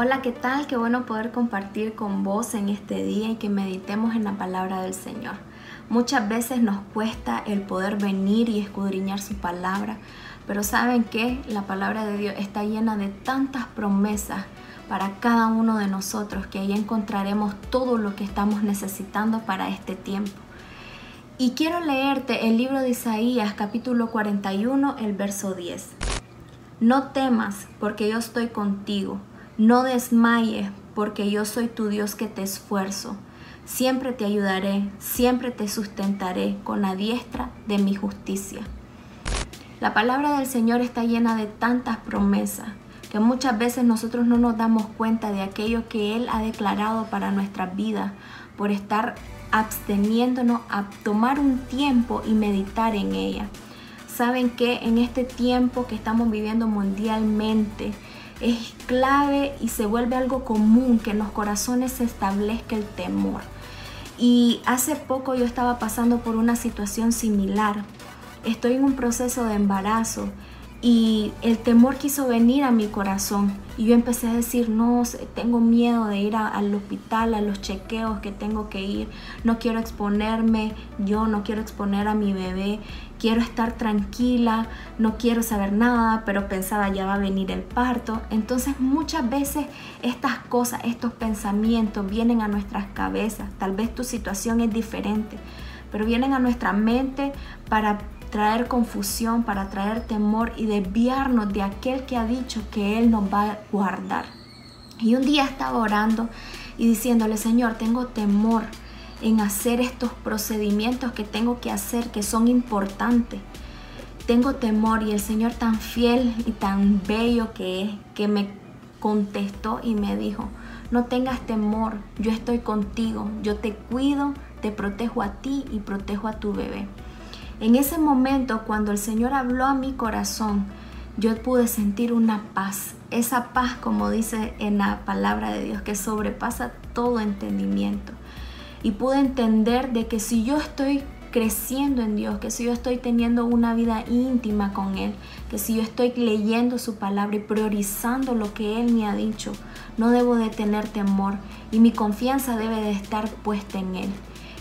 Hola, ¿qué tal? Qué bueno poder compartir con vos en este día y que meditemos en la palabra del Señor. Muchas veces nos cuesta el poder venir y escudriñar su palabra, pero saben que la palabra de Dios está llena de tantas promesas para cada uno de nosotros que ahí encontraremos todo lo que estamos necesitando para este tiempo. Y quiero leerte el libro de Isaías capítulo 41, el verso 10. No temas porque yo estoy contigo no desmayes, porque yo soy tu Dios que te esfuerzo. Siempre te ayudaré, siempre te sustentaré con la diestra de mi justicia. La palabra del Señor está llena de tantas promesas que muchas veces nosotros no nos damos cuenta de aquello que Él ha declarado para nuestras vidas por estar absteniéndonos a tomar un tiempo y meditar en ella. Saben que en este tiempo que estamos viviendo mundialmente, es clave y se vuelve algo común que en los corazones se establezca el temor. Y hace poco yo estaba pasando por una situación similar. Estoy en un proceso de embarazo y el temor quiso venir a mi corazón. Y yo empecé a decir, no, tengo miedo de ir al hospital, a los chequeos que tengo que ir, no quiero exponerme, yo no quiero exponer a mi bebé, quiero estar tranquila, no quiero saber nada, pero pensaba ya va a venir el parto. Entonces muchas veces estas cosas, estos pensamientos vienen a nuestras cabezas, tal vez tu situación es diferente, pero vienen a nuestra mente para traer confusión, para traer temor y desviarnos de aquel que ha dicho que Él nos va a guardar. Y un día estaba orando y diciéndole, Señor, tengo temor en hacer estos procedimientos que tengo que hacer, que son importantes. Tengo temor y el Señor tan fiel y tan bello que es, que me contestó y me dijo, no tengas temor, yo estoy contigo, yo te cuido, te protejo a ti y protejo a tu bebé. En ese momento, cuando el Señor habló a mi corazón, yo pude sentir una paz. Esa paz, como dice en la palabra de Dios, que sobrepasa todo entendimiento. Y pude entender de que si yo estoy creciendo en Dios, que si yo estoy teniendo una vida íntima con Él, que si yo estoy leyendo su palabra y priorizando lo que Él me ha dicho, no debo de tener temor y mi confianza debe de estar puesta en Él.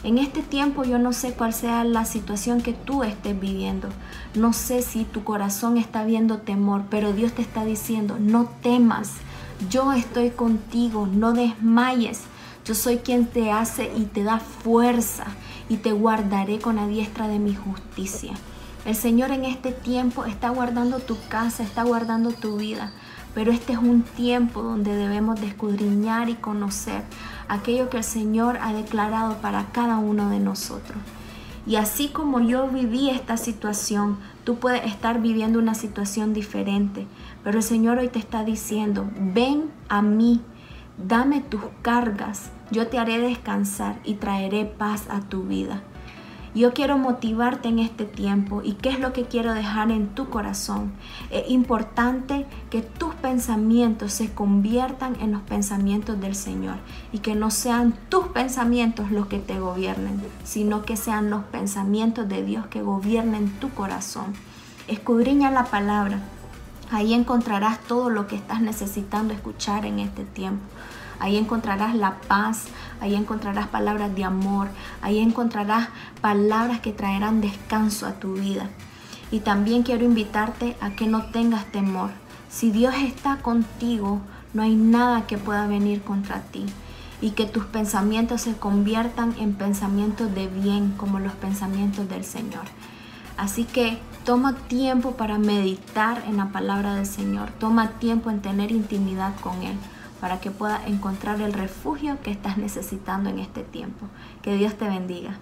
En este tiempo yo no sé cuál sea la situación que tú estés viviendo. No sé si tu corazón está viendo temor, pero Dios te está diciendo, no temas. Yo estoy contigo, no desmayes. Yo soy quien te hace y te da fuerza y te guardaré con la diestra de mi justicia. El Señor en este tiempo está guardando tu casa, está guardando tu vida, pero este es un tiempo donde debemos de escudriñar y conocer aquello que el Señor ha declarado para cada uno de nosotros. Y así como yo viví esta situación, tú puedes estar viviendo una situación diferente. Pero el Señor hoy te está diciendo, ven a mí, dame tus cargas, yo te haré descansar y traeré paz a tu vida. Yo quiero motivarte en este tiempo y qué es lo que quiero dejar en tu corazón. Es importante que tus pensamientos se conviertan en los pensamientos del Señor y que no sean tus pensamientos los que te gobiernen, sino que sean los pensamientos de Dios que gobiernen tu corazón. Escudriña la palabra. Ahí encontrarás todo lo que estás necesitando escuchar en este tiempo. Ahí encontrarás la paz, ahí encontrarás palabras de amor, ahí encontrarás palabras que traerán descanso a tu vida. Y también quiero invitarte a que no tengas temor. Si Dios está contigo, no hay nada que pueda venir contra ti. Y que tus pensamientos se conviertan en pensamientos de bien como los pensamientos del Señor. Así que toma tiempo para meditar en la palabra del Señor. Toma tiempo en tener intimidad con Él para que puedas encontrar el refugio que estás necesitando en este tiempo. Que Dios te bendiga.